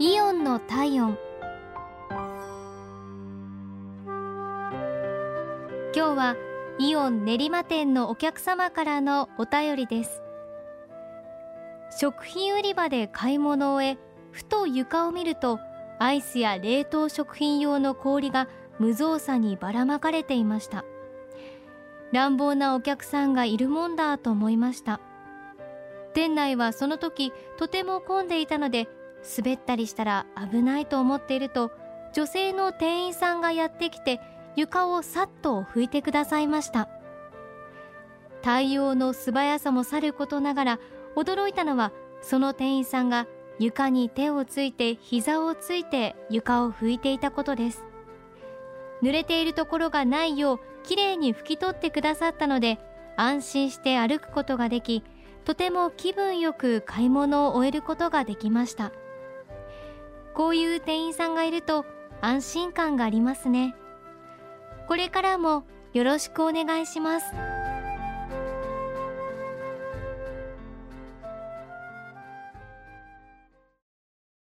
イオンの体温。今日はイオン練馬店のお客様からのお便りです。食品売り場で買い物を終えふと床を見るとアイスや冷凍食品用の氷が無造作にばらまかれていました。乱暴なお客さんがいるもんだと思いました。店内はその時とても混んでいたので滑ったりしたら危ないと思っていると女性の店員さんがやってきて床をさっと拭いてくださいました。対応の素早さもさることながら驚いたのはその店員さんが床に手をついて膝をついて床を拭いていたことです。濡れているところがないようきれいに拭き取ってくださったので安心して歩くことができとても気分よく買い物を終えることができました。こういう店員さんがいると安心感がありますね。これからもよろしくお願いします。